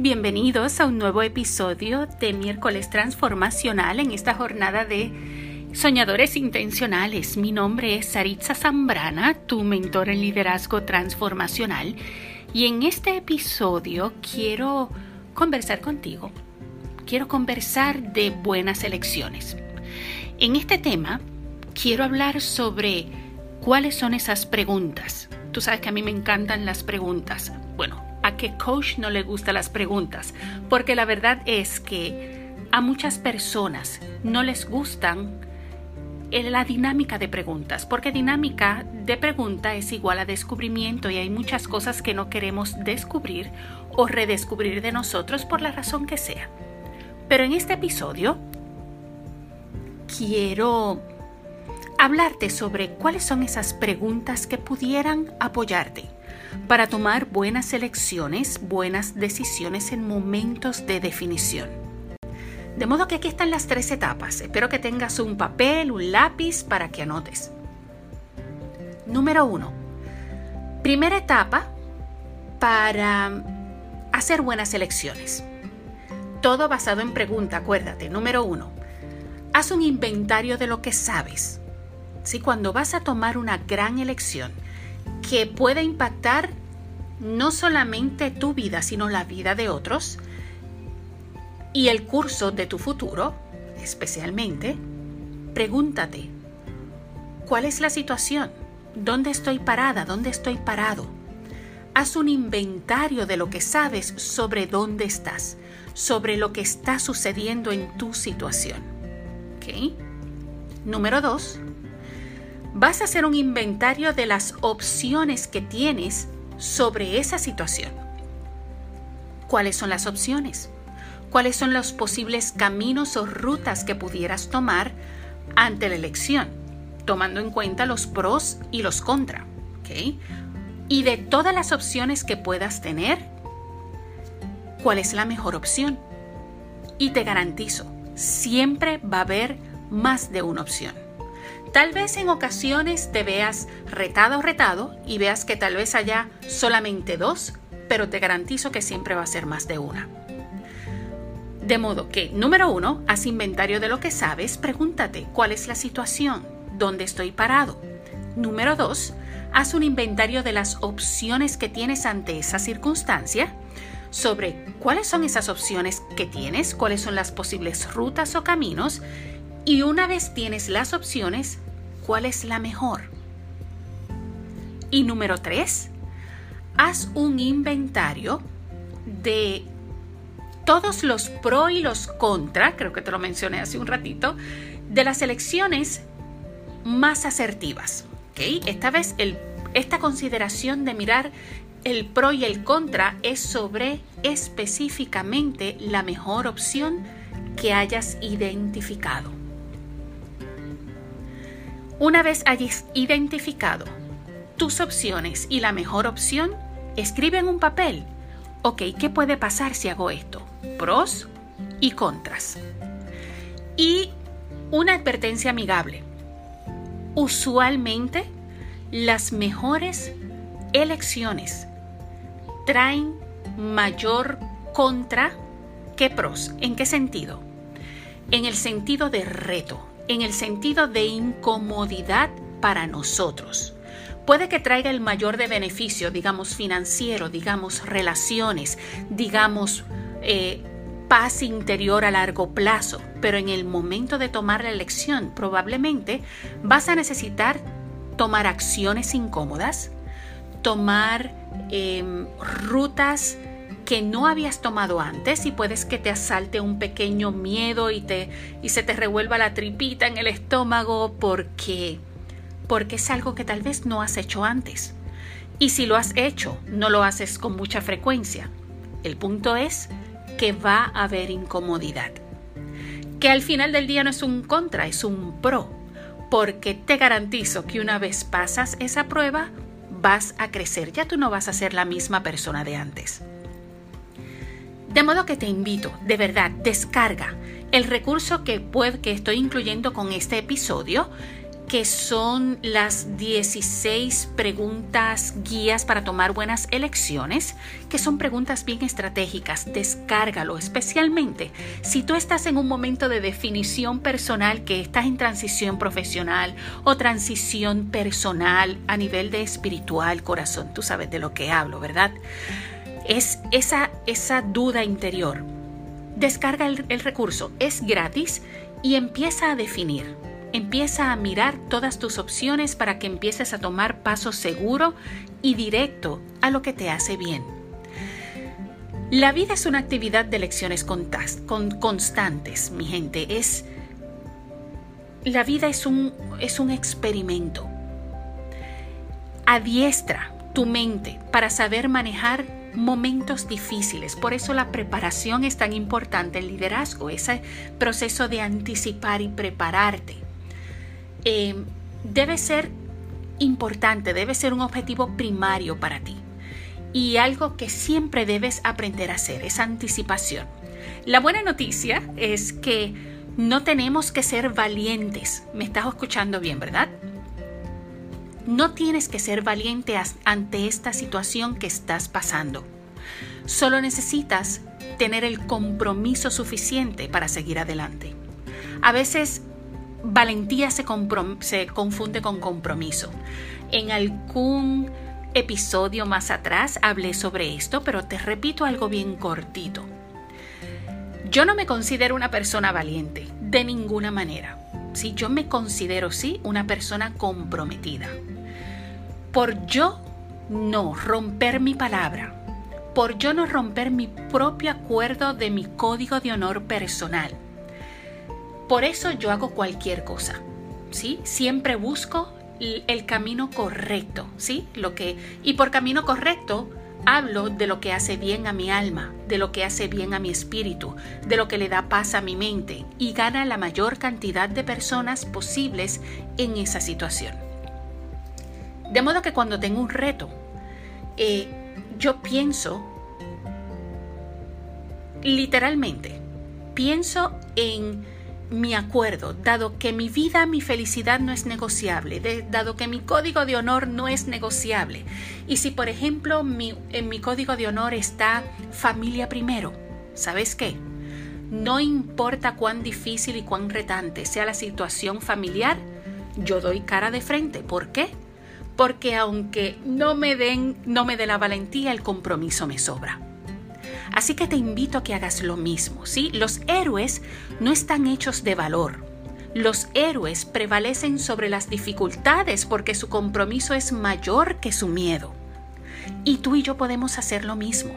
Bienvenidos a un nuevo episodio de Miércoles Transformacional en esta jornada de Soñadores Intencionales. Mi nombre es Saritza Zambrana, tu mentor en liderazgo transformacional, y en este episodio quiero conversar contigo. Quiero conversar de buenas elecciones. En este tema quiero hablar sobre cuáles son esas preguntas. Tú sabes que a mí me encantan las preguntas. A qué coach no le gustan las preguntas, porque la verdad es que a muchas personas no les gustan la dinámica de preguntas, porque dinámica de pregunta es igual a descubrimiento y hay muchas cosas que no queremos descubrir o redescubrir de nosotros por la razón que sea. Pero en este episodio quiero hablarte sobre cuáles son esas preguntas que pudieran apoyarte para tomar buenas elecciones, buenas decisiones en momentos de definición. De modo que aquí están las tres etapas. Espero que tengas un papel, un lápiz para que anotes. Número uno. Primera etapa para hacer buenas elecciones. Todo basado en pregunta, acuérdate. Número uno. Haz un inventario de lo que sabes. Si cuando vas a tomar una gran elección, que puede impactar no solamente tu vida, sino la vida de otros y el curso de tu futuro, especialmente, pregúntate, ¿cuál es la situación? ¿Dónde estoy parada? ¿Dónde estoy parado? Haz un inventario de lo que sabes sobre dónde estás, sobre lo que está sucediendo en tu situación. ¿Ok? Número dos, vas a hacer un inventario de las opciones que tienes sobre esa situación. ¿Cuáles son las opciones? ¿Cuáles son los posibles caminos o rutas que pudieras tomar ante la elección? Tomando en cuenta los pros y los contra. Y de todas las opciones que puedas tener, ¿cuál es la mejor opción? Y te garantizo, siempre va a haber más de una opción. Tal vez en ocasiones te veas retado o retado y veas que tal vez haya solamente dos, pero te garantizo que siempre va a ser más de una. De modo que, número uno, haz inventario de lo que sabes, pregúntate cuál es la situación, dónde estoy parado. Número dos, haz un inventario de las opciones que tienes ante esa circunstancia, sobre cuáles son esas opciones que tienes, cuáles son las posibles rutas o caminos y una vez tienes las opciones, ¿cuál es la mejor? Y número tres, haz un inventario de todos los pro y los contra, creo que te lo mencioné hace un ratito, de las elecciones más asertivas. Esta vez esta consideración de mirar el pro y el contra es sobre específicamente la mejor opción que hayas identificado. Una vez hayas identificado tus opciones y la mejor opción, escribe en un papel, ok, ¿qué puede pasar si hago esto? Pros y contras. Y una advertencia amigable. Usualmente las mejores elecciones traen mayor contra que pros. ¿En qué sentido? En el sentido de reto en el sentido de incomodidad para nosotros. Puede que traiga el mayor de beneficio, digamos financiero, digamos relaciones, digamos eh, paz interior a largo plazo, pero en el momento de tomar la elección probablemente vas a necesitar tomar acciones incómodas, tomar em, rutas que no habías tomado antes y puedes que te asalte un pequeño miedo y, te, y se te revuelva la tripita en el estómago porque, porque es algo que tal vez no has hecho antes. Y si lo has hecho, no lo haces con mucha frecuencia. El punto es que va a haber incomodidad. Que al final del día no es un contra, es un pro. Porque te garantizo que una vez pasas esa prueba, vas a crecer. Ya tú no vas a ser la misma persona de antes. De modo que te invito, de verdad, descarga el recurso que, que estoy incluyendo con este episodio que son las 16 preguntas guías para tomar buenas elecciones, que son preguntas bien estratégicas. Descárgalo, especialmente si tú estás en un momento de definición personal, que estás en transición profesional o transición personal a nivel de espiritual, corazón. Tú sabes de lo que hablo, ¿verdad? Es esa, esa duda interior. Descarga el, el recurso, es gratis y empieza a definir Empieza a mirar todas tus opciones para que empieces a tomar paso seguro y directo a lo que te hace bien. La vida es una actividad de lecciones constantes, mi gente. Es, la vida es un, es un experimento. Adiestra tu mente para saber manejar momentos difíciles. Por eso la preparación es tan importante, el liderazgo, ese proceso de anticipar y prepararte eh, debe ser importante, debe ser un objetivo primario para ti. Y algo que siempre debes aprender a hacer es anticipación. La buena noticia es que no tenemos que ser valientes. Me estás escuchando bien, ¿verdad? No tienes que ser valiente ante esta situación que estás pasando. Solo necesitas tener el compromiso suficiente para seguir adelante. A veces valentía se, confunde con compromiso. En algún episodio más atrás hablé sobre esto, pero te repito algo bien cortito. Yo no me considero una persona valiente, de ninguna manera. Si yo me considero sí una persona comprometida. Por yo no romper mi palabra, por yo no romper mi propio acuerdo de mi código de honor personal, por eso yo hago cualquier cosa, ¿sí? Siempre busco el camino correcto, ¿sí? Lo que y por camino correcto hablo de lo que hace bien a mi alma, de lo que hace bien a mi espíritu, de lo que le da paz a mi mente y gana la mayor cantidad de personas posibles en esa situación. De modo que cuando tengo un reto, eh, yo pienso literalmente, pienso en mi acuerdo, dado que mi vida, mi felicidad no es negociable, dado que mi código de honor no es negociable. Y si, por ejemplo, en mi código de honor está familia primero, ¿sabes qué? No importa cuán difícil y cuán retante sea la situación familiar, yo doy cara de frente. ¿Por qué? Porque aunque no me den, no me dé la valentía, el compromiso me sobra. Así que te invito a que hagas lo mismo, ¿sí? Los héroes no están hechos de valor. Los héroes prevalecen sobre las dificultades porque su compromiso es mayor que su miedo. Y tú y yo podemos hacer lo mismo.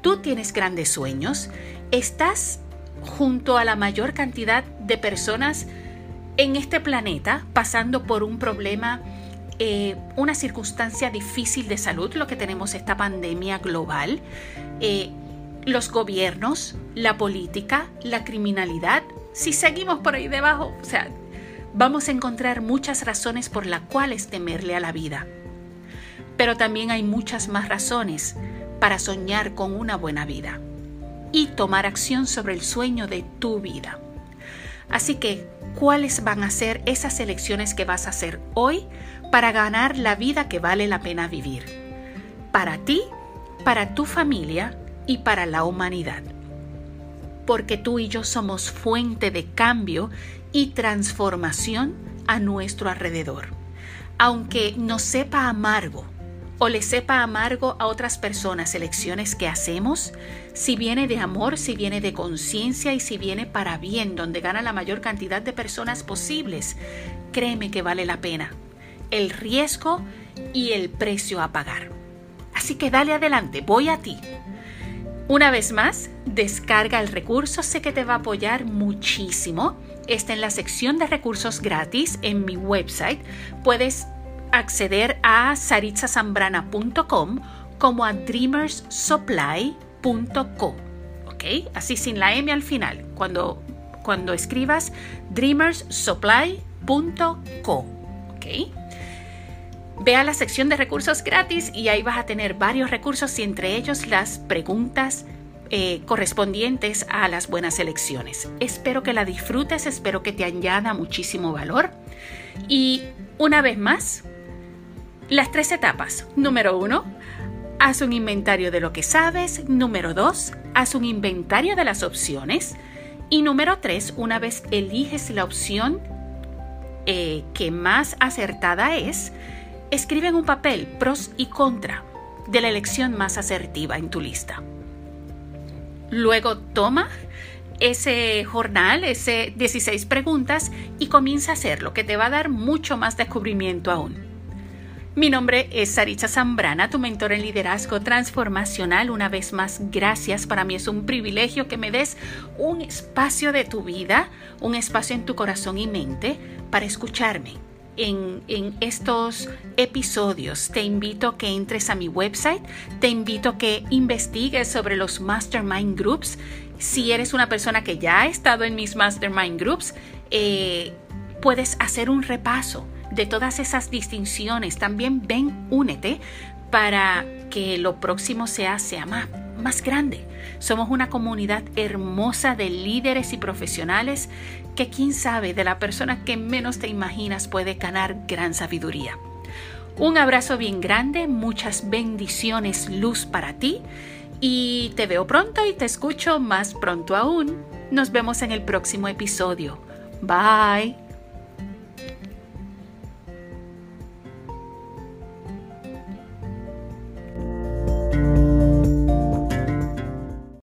Tú tienes grandes sueños, estás junto a la mayor cantidad de personas en este planeta pasando por un problema, eh, una circunstancia difícil de salud, lo que tenemos esta pandemia global. Eh, los gobiernos, la política, la criminalidad, si seguimos por ahí debajo, o sea, vamos a encontrar muchas razones por las cuales temerle a la vida. Pero también hay muchas más razones para soñar con una buena vida y tomar acción sobre el sueño de tu vida. Así que, ¿cuáles van a ser esas elecciones que vas a hacer hoy para ganar la vida que vale la pena vivir? Para ti, para tu familia y para la humanidad. Porque tú y yo somos fuente de cambio y transformación a nuestro alrededor. Aunque nos sepa amargo o le sepa amargo a otras personas elecciones que hacemos, si viene de amor, si viene de conciencia y si viene para bien, donde gana la mayor cantidad de personas posibles, créeme que vale la pena el riesgo y el precio a pagar. Así que dale adelante, voy a ti. Una vez más, descarga el recurso, sé que te va a apoyar muchísimo. Está en la sección de recursos gratis en mi website. Puedes acceder a saritzasambrana.com como a dreamerssupply.co. ¿Ok? Así sin la M al final. Cuando, cuando escribas dreamerssupply.co. ¿Ok? Ve a la sección de recursos gratis y ahí vas a tener varios recursos y entre ellos las preguntas eh, correspondientes a las buenas elecciones. Espero que la disfrutes, espero que te añada muchísimo valor Y una vez más, las tres etapas. Número uno, haz un inventario de lo que sabes. Número dos, haz un inventario de las opciones. Y número tres, una vez eliges la opción eh, que más acertada es, escribe en un papel pros y contra de la elección más asertiva en tu lista. Luego toma ese jornal, ese 16 preguntas y comienza a hacerlo, que te va a dar mucho más descubrimiento aún. Mi nombre es Saritza Zambrana, tu mentor en liderazgo transformacional. Una vez más, gracias. Para mí es un privilegio que me des un espacio de tu vida, un espacio en tu corazón y mente para escucharme. En, estos episodios. Te invito a que entres a mi website, te invito a que investigues sobre los Mastermind Groups si eres una persona que ya ha estado en mis mastermind groups, eh, puedes hacer un repaso de todas esas distinciones. También ven, únete para que lo próximo sea, sea más, más grande. Somos una comunidad hermosa de líderes y profesionales que quién sabe de la persona que menos te imaginas puede ganar gran sabiduría. Un abrazo bien grande, muchas bendiciones, luz para ti y te veo pronto y te escucho más pronto aún. Nos vemos en el próximo episodio. Bye.